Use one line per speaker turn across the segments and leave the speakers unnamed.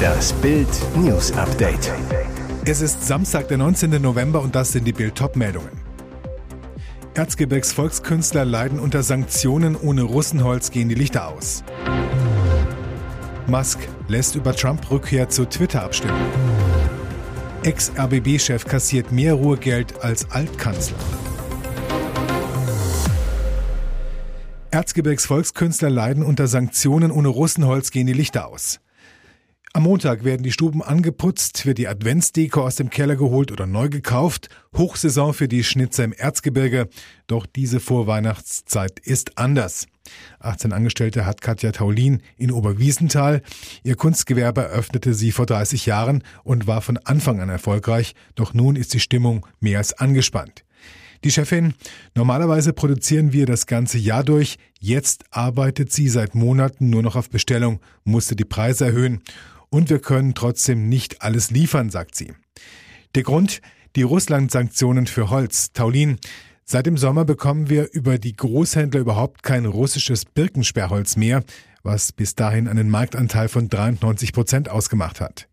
Das Bild News Update.
Es ist Samstag, der 19. November und das sind die Bild meldungen Erzgebirgs Volkskünstler leiden unter Sanktionen, ohne Russenholz gehen die Lichter aus. Musk lässt über Trump-Rückkehr zu Twitter abstimmen. Ex-RBB-Chef kassiert mehr Ruhegeld als Altkanzler. Erzgebirgs Volkskünstler leiden unter Sanktionen, ohne Russenholz gehen die Lichter aus. Am Montag werden die Stuben angeputzt, wird die Adventsdeko aus dem Keller geholt oder neu gekauft. Hochsaison für die Schnitzer im Erzgebirge. Doch diese Vorweihnachtszeit ist anders. 18 Angestellte hat Katja Taulin in Oberwiesenthal. Ihr Kunstgewerbe eröffnete sie vor 30 Jahren und war von Anfang an erfolgreich. Doch nun ist die Stimmung mehr als angespannt. Die Chefin, normalerweise produzieren wir das ganze Jahr durch. Jetzt arbeitet sie seit Monaten nur noch auf Bestellung, musste die Preise erhöhen und wir können trotzdem nicht alles liefern, sagt sie. Der Grund, die Russland-Sanktionen für Holz. Taulin, seit dem Sommer bekommen wir über die Großhändler überhaupt kein russisches Birkensperrholz mehr, was bis dahin einen Marktanteil von 93 Prozent ausgemacht hat.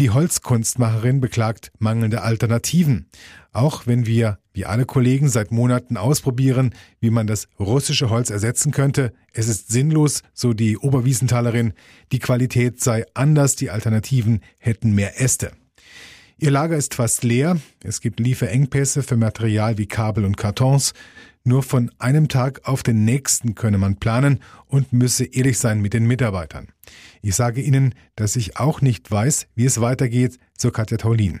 Die Holzkunstmacherin beklagt mangelnde Alternativen. Auch wenn wir, wie alle Kollegen, seit Monaten ausprobieren, wie man das russische Holz ersetzen könnte, es ist sinnlos, so die Oberwiesenthalerin, die Qualität sei anders, die Alternativen hätten mehr Äste. Ihr Lager ist fast leer, es gibt Lieferengpässe für Material wie Kabel und Kartons, nur von einem Tag auf den nächsten könne man planen und müsse ehrlich sein mit den Mitarbeitern. Ich sage Ihnen, dass ich auch nicht weiß, wie es weitergeht, so Katja Taulin.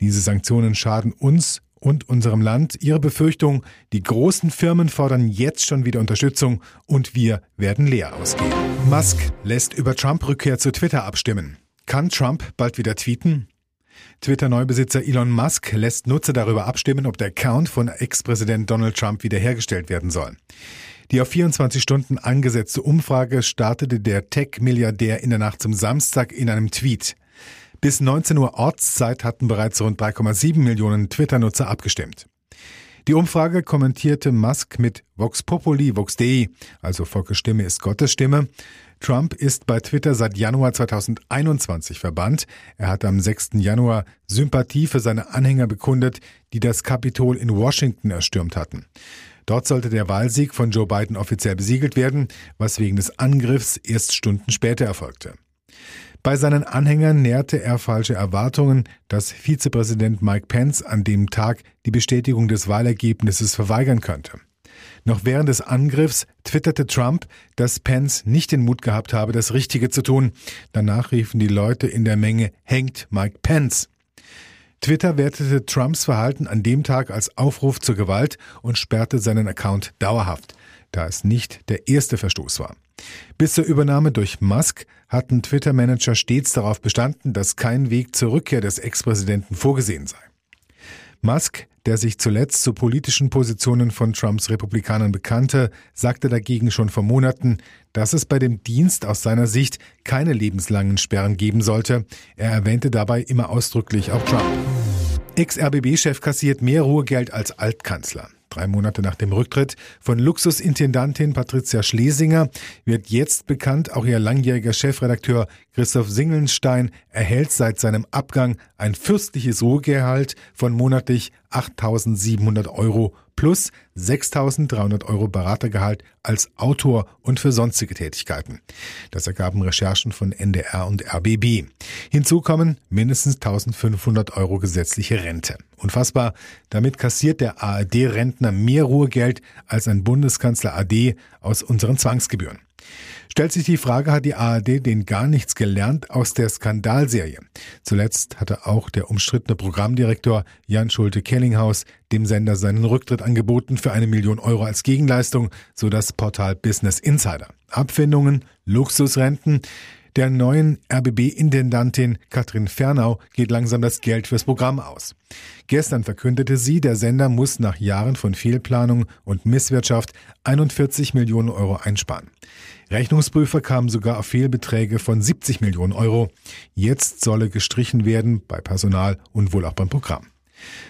Diese Sanktionen schaden uns und unserem Land. Ihre Befürchtung, die großen Firmen fordern jetzt schon wieder Unterstützung und wir werden leer ausgehen. Musk lässt über Trump-Rückkehr zu Twitter abstimmen. Kann Trump bald wieder tweeten? Twitter-Neubesitzer Elon Musk lässt Nutzer darüber abstimmen, ob der Account von Ex-Präsident Donald Trump wiederhergestellt werden soll. Die auf 24 Stunden angesetzte Umfrage startete der Tech-Milliardär in der Nacht zum Samstag in einem Tweet. Bis 19 Uhr Ortszeit hatten bereits rund 3,7 Millionen Twitter-Nutzer abgestimmt. Die Umfrage kommentierte Musk mit Vox Populi, Vox Dei, also Volkes Stimme ist Gottes Stimme. Trump ist bei Twitter seit Januar 2021 verbannt. Er hat am 6. Januar Sympathie für seine Anhänger bekundet, die das Kapitol in Washington erstürmt hatten. Dort sollte der Wahlsieg von Joe Biden offiziell besiegelt werden, was wegen des Angriffs erst Stunden später erfolgte. Bei seinen Anhängern nährte er falsche Erwartungen, dass Vizepräsident Mike Pence an dem Tag die Bestätigung des Wahlergebnisses verweigern könnte. Noch während des Angriffs twitterte Trump, dass Pence nicht den Mut gehabt habe, das Richtige zu tun. Danach riefen die Leute in der Menge, hängt Mike Pence. Twitter wertete Trumps Verhalten an dem Tag als Aufruf zur Gewalt und sperrte seinen Account dauerhaft, da es nicht der erste Verstoß war. Bis zur Übernahme durch Musk hatten Twitter-Manager stets darauf bestanden, dass kein Weg zur Rückkehr des Ex-Präsidenten vorgesehen sei. Musk, der sich zuletzt zu politischen Positionen von Trumps Republikanern bekannte, sagte dagegen schon vor Monaten, dass es bei dem Dienst aus seiner Sicht keine lebenslangen Sperren geben sollte. Er erwähnte dabei immer ausdrücklich auch Trump. Ex-RBB-Chef kassiert mehr Ruhegeld als Altkanzler. Drei Monate nach dem Rücktritt von Luxusintendantin Patricia Schlesinger wird jetzt bekannt, auch ihr langjähriger Chefredakteur Christoph Singelnstein erhält seit seinem Abgang ein fürstliches Ruhegehalt von monatlich 8.700 Euro plus 6.300 Euro Beratergehalt als Autor und für sonstige Tätigkeiten. Das ergaben Recherchen von NDR und RBB. Hinzu kommen mindestens 1.500 Euro gesetzliche Rente. Unfassbar. Damit kassiert der ARD-Rentner mehr Ruhegeld als ein Bundeskanzler AD aus unseren Zwangsgebühren. Stellt sich die Frage, hat die ARD den gar nichts gelernt aus der Skandalserie? Zuletzt hatte auch der umstrittene Programmdirektor Jan Schulte-Kellinghaus dem Sender seinen Rücktritt angeboten für eine Million Euro als Gegenleistung, so das Portal Business Insider. Abfindungen, Luxusrenten, der neuen RBB-Intendantin Katrin Fernau geht langsam das Geld fürs Programm aus. Gestern verkündete sie, der Sender muss nach Jahren von Fehlplanung und Misswirtschaft 41 Millionen Euro einsparen. Rechnungsprüfer kamen sogar auf Fehlbeträge von 70 Millionen Euro. Jetzt solle gestrichen werden bei Personal und wohl auch beim Programm.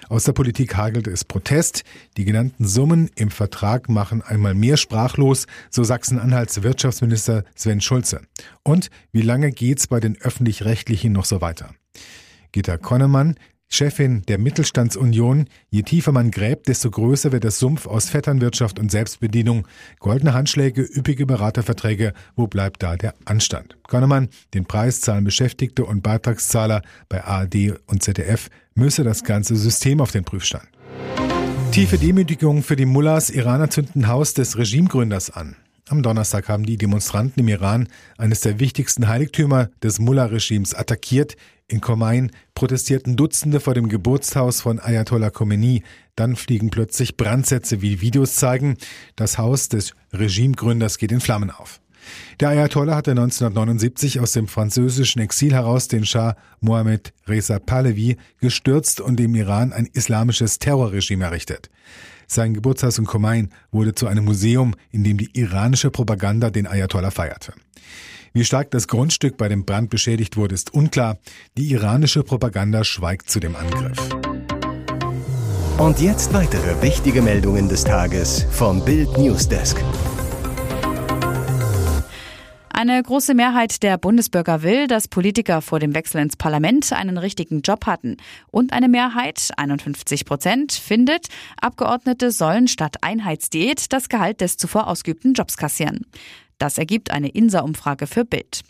Aus der Politik hagelt es Protest. Die genannten Summen im Vertrag machen einmal mehr sprachlos, so Sachsen-Anhalts Wirtschaftsminister Sven Schulze. Und wie lange geht's bei den öffentlich-rechtlichen noch so weiter? Gitta Konnemann, Chefin der Mittelstandsunion, je tiefer man gräbt, desto größer wird der Sumpf aus Vetternwirtschaft und Selbstbedienung. Goldene Handschläge, üppige Beraterverträge, wo bleibt da der Anstand? Konnemann, den Preis zahlen Beschäftigte und Beitragszahler bei ARD und ZDF, müsse das ganze System auf den Prüfstand. Tiefe Demütigung für die Mullahs. Iraner zünden Haus des Regimegründers an. Am Donnerstag haben die Demonstranten im Iran eines der wichtigsten Heiligtümer des Mullah-Regimes attackiert. In Khomein protestierten Dutzende vor dem Geburtshaus von Ayatollah Khomeini. Dann fliegen plötzlich Brandsätze, wie Videos zeigen. Das Haus des Regimegründers geht in Flammen auf. Der Ayatollah hatte 1979 aus dem französischen Exil heraus den Schah Mohammed Reza Pahlavi gestürzt und dem Iran ein islamisches Terrorregime errichtet. Sein Geburtshaus in Khomein wurde zu einem Museum, in dem die iranische Propaganda den Ayatollah feierte. Wie stark das Grundstück bei dem Brand beschädigt wurde, ist unklar. Die iranische Propaganda schweigt zu dem Angriff.
Und jetzt weitere wichtige Meldungen des Tages vom Bild Newsdesk.
Eine große Mehrheit der Bundesbürger will, dass Politiker vor dem Wechsel ins Parlament einen richtigen Job hatten. Und eine Mehrheit, 51 Prozent, findet, Abgeordnete sollen statt Einheitsdiät das Gehalt des zuvor ausgeübten Jobs kassieren. Das ergibt eine INSA-Umfrage für Bild.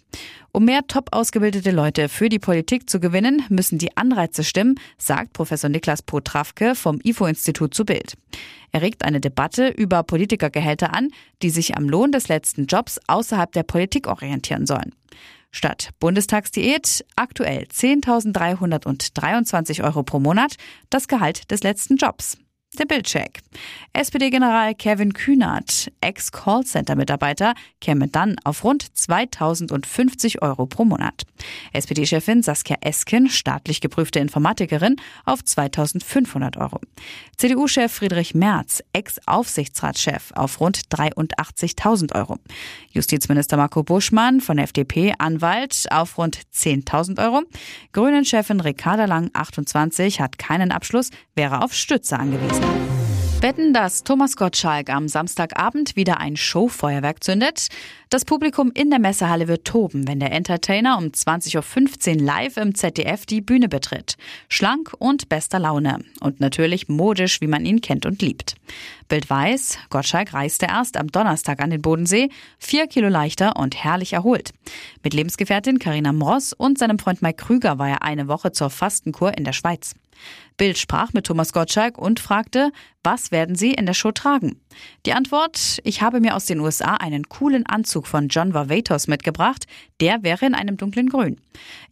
Um mehr top ausgebildete Leute für die Politik zu gewinnen, müssen die Anreize stimmen, sagt Professor Niklas Potrawke vom IFO-Institut zu Bild. Er regt eine Debatte über Politikergehälter an, die sich am Lohn des letzten Jobs außerhalb der Politik orientieren sollen. Statt Bundestagsdiät aktuell 10.323 Euro pro Monat das Gehalt des letzten Jobs. Der Bildcheck. SPD-General Kevin Kühnert, Ex-Callcenter-Mitarbeiter, käme dann auf rund 2050 Euro pro Monat. SPD-Chefin Saskia Esken, staatlich geprüfte Informatikerin, auf 2500 Euro. CDU-Chef Friedrich Merz, Ex-Aufsichtsratschef, auf rund 83.000 Euro. Justizminister Marco Buschmann von FDP, Anwalt, auf rund 10.000 Euro. Grünen-Chefin Ricarda Lang, 28, hat keinen Abschluss, wäre auf Stütze angewiesen. Wetten, dass Thomas Gottschalk am Samstagabend wieder ein Showfeuerwerk zündet? Das Publikum in der Messehalle wird toben, wenn der Entertainer um 20.15 Uhr live im ZDF die Bühne betritt. Schlank und bester Laune. Und natürlich modisch, wie man ihn kennt und liebt. Bild weiß, Gottschalk reiste erst am Donnerstag an den Bodensee, vier Kilo leichter und herrlich erholt. Mit Lebensgefährtin Karina Mross und seinem Freund Mike Krüger war er eine Woche zur Fastenkur in der Schweiz. Bild sprach mit Thomas Gottschalk und fragte, was werden Sie in der Show tragen? Die Antwort, ich habe mir aus den USA einen coolen Anzug von John Varvatos mitgebracht, der wäre in einem dunklen Grün.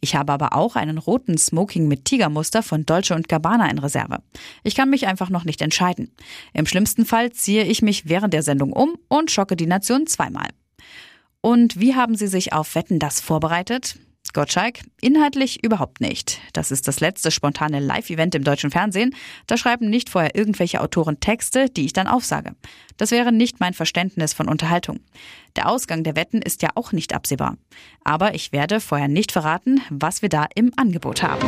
Ich habe aber auch einen roten Smoking mit Tigermuster von Dolce Gabbana in Reserve. Ich kann mich einfach noch nicht entscheiden. Im schlimmsten Fall ziehe ich mich während der Sendung um und schocke die Nation zweimal. Und wie haben Sie sich auf Wetten das vorbereitet? Gottschalk, inhaltlich überhaupt nicht. Das ist das letzte spontane Live-Event im deutschen Fernsehen. Da schreiben nicht vorher irgendwelche Autoren Texte, die ich dann aufsage. Das wäre nicht mein Verständnis von Unterhaltung. Der Ausgang der Wetten ist ja auch nicht absehbar. Aber ich werde vorher nicht verraten, was wir da im Angebot haben.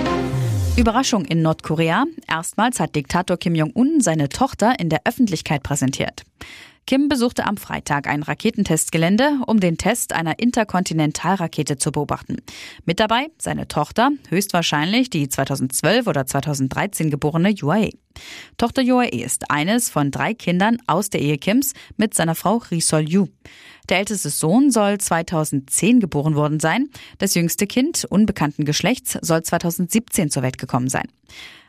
Überraschung in Nordkorea. Erstmals hat Diktator Kim Jong-un seine Tochter in der Öffentlichkeit präsentiert. Kim besuchte am Freitag ein Raketentestgelände, um den Test einer Interkontinentalrakete zu beobachten. Mit dabei seine Tochter, höchstwahrscheinlich die 2012 oder 2013 geborene UAE. Tochter UAE ist eines von drei Kindern aus der Ehe Kims mit seiner Frau Risol Yu. Der älteste Sohn soll 2010 geboren worden sein. Das jüngste Kind unbekannten Geschlechts soll 2017 zur Welt gekommen sein.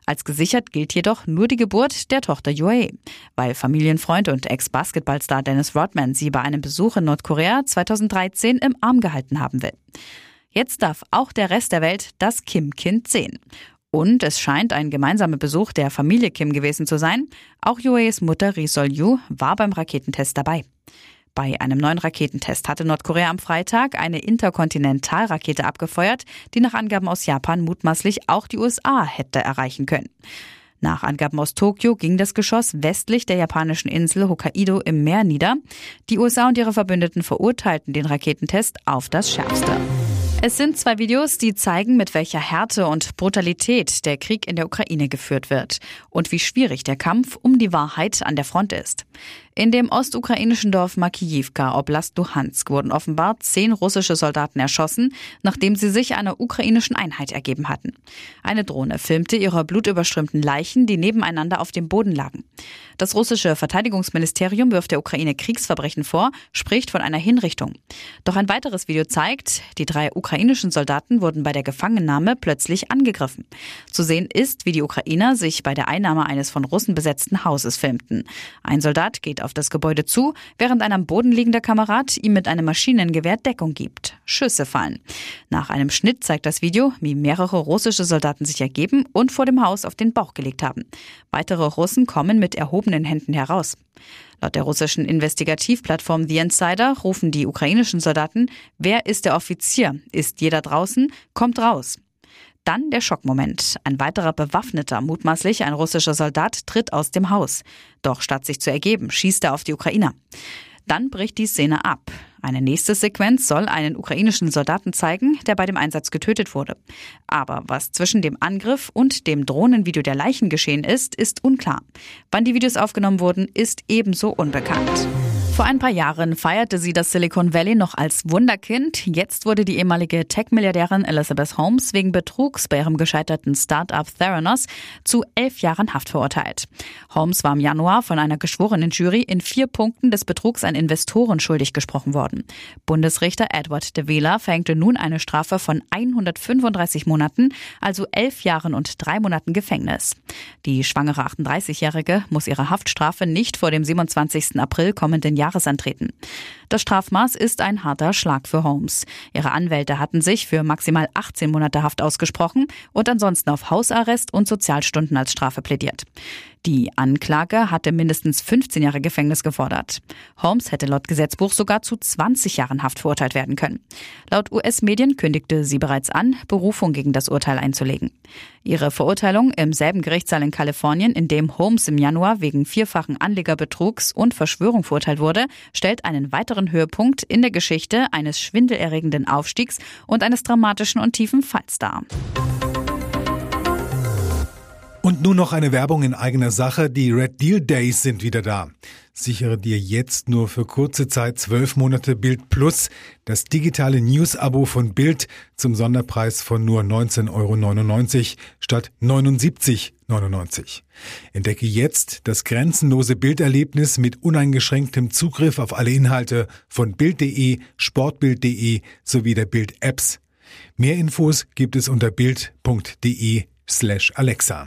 Als gesichert gilt jedoch nur die Geburt der Tochter UAE, weil Familienfreund und Ex-Basketballstar Dennis Rodman sie bei einem Besuch in Nordkorea 2013 im Arm gehalten haben will. Jetzt darf auch der Rest der Welt das Kim-Kind sehen. Und es scheint ein gemeinsamer Besuch der Familie Kim gewesen zu sein. Auch UAEs Mutter Ri Sol-yu war beim Raketentest dabei. Bei einem neuen Raketentest hatte Nordkorea am Freitag eine Interkontinentalrakete abgefeuert, die nach Angaben aus Japan mutmaßlich auch die USA hätte erreichen können. Nach Angaben aus Tokio ging das Geschoss westlich der japanischen Insel Hokkaido im Meer nieder. Die USA und ihre Verbündeten verurteilten den Raketentest auf das Schärfste. Es sind zwei Videos, die zeigen, mit welcher Härte und Brutalität der Krieg in der Ukraine geführt wird und wie schwierig der Kampf um die Wahrheit an der Front ist. In dem ostukrainischen Dorf Makijivka, Oblast Luhansk, wurden offenbar zehn russische Soldaten erschossen, nachdem sie sich einer ukrainischen Einheit ergeben hatten. Eine Drohne filmte ihre blutüberströmten Leichen, die nebeneinander auf dem Boden lagen. Das russische Verteidigungsministerium wirft der Ukraine Kriegsverbrechen vor, spricht von einer Hinrichtung. Doch ein weiteres Video zeigt, die drei ukrainischen Soldaten wurden bei der Gefangennahme plötzlich angegriffen. Zu sehen ist, wie die Ukrainer sich bei der Einnahme eines von Russen besetzten Hauses filmten. Ein Soldat geht auf das Gebäude zu, während ein am Boden liegender Kamerad ihm mit einem Maschinengewehr Deckung gibt. Schüsse fallen. Nach einem Schnitt zeigt das Video, wie mehrere russische Soldaten sich ergeben und vor dem Haus auf den Bauch gelegt haben. Weitere Russen kommen mit erhobenen Händen heraus. Laut der russischen Investigativplattform The Insider rufen die ukrainischen Soldaten, wer ist der Offizier? Ist jeder draußen? Kommt raus. Dann der Schockmoment. Ein weiterer bewaffneter, mutmaßlich ein russischer Soldat, tritt aus dem Haus. Doch statt sich zu ergeben, schießt er auf die Ukrainer. Dann bricht die Szene ab. Eine nächste Sequenz soll einen ukrainischen Soldaten zeigen, der bei dem Einsatz getötet wurde. Aber was zwischen dem Angriff und dem Drohnenvideo der Leichen geschehen ist, ist unklar. Wann die Videos aufgenommen wurden, ist ebenso unbekannt. Vor ein paar Jahren feierte sie das Silicon Valley noch als Wunderkind. Jetzt wurde die ehemalige Tech-Milliardärin Elizabeth Holmes wegen Betrugs bei ihrem gescheiterten Start-up Theranos zu elf Jahren Haft verurteilt. Holmes war im Januar von einer geschworenen Jury in vier Punkten des Betrugs an Investoren schuldig gesprochen worden. Bundesrichter Edward de Vela verhängte nun eine Strafe von 135 Monaten, also elf Jahren und drei Monaten Gefängnis. Die schwangere 38-Jährige muss ihre Haftstrafe nicht vor dem 27. April kommenden Jahres Jahres antreten. Das Strafmaß ist ein harter Schlag für Holmes. Ihre Anwälte hatten sich für maximal 18 Monate Haft ausgesprochen und ansonsten auf Hausarrest und Sozialstunden als Strafe plädiert. Die Anklage hatte mindestens 15 Jahre Gefängnis gefordert. Holmes hätte laut Gesetzbuch sogar zu 20 Jahren Haft verurteilt werden können. Laut US-Medien kündigte sie bereits an, Berufung gegen das Urteil einzulegen. Ihre Verurteilung im selben Gerichtssaal in Kalifornien, in dem Holmes im Januar wegen vierfachen Anlegerbetrugs und Verschwörung verurteilt wurde, stellt einen weiteren Höhepunkt in der Geschichte eines schwindelerregenden Aufstiegs und eines dramatischen und tiefen Falls dar.
Und nun noch eine Werbung in eigener Sache. Die Red Deal Days sind wieder da. Sichere dir jetzt nur für kurze Zeit zwölf Monate Bild Plus, das digitale News-Abo von Bild zum Sonderpreis von nur 19,99 Euro statt 79,99. Entdecke jetzt das grenzenlose Bilderlebnis mit uneingeschränktem Zugriff auf alle Inhalte von Bild.de, Sportbild.de sowie der Bild-Apps. Mehr Infos gibt es unter bild.de slash Alexa.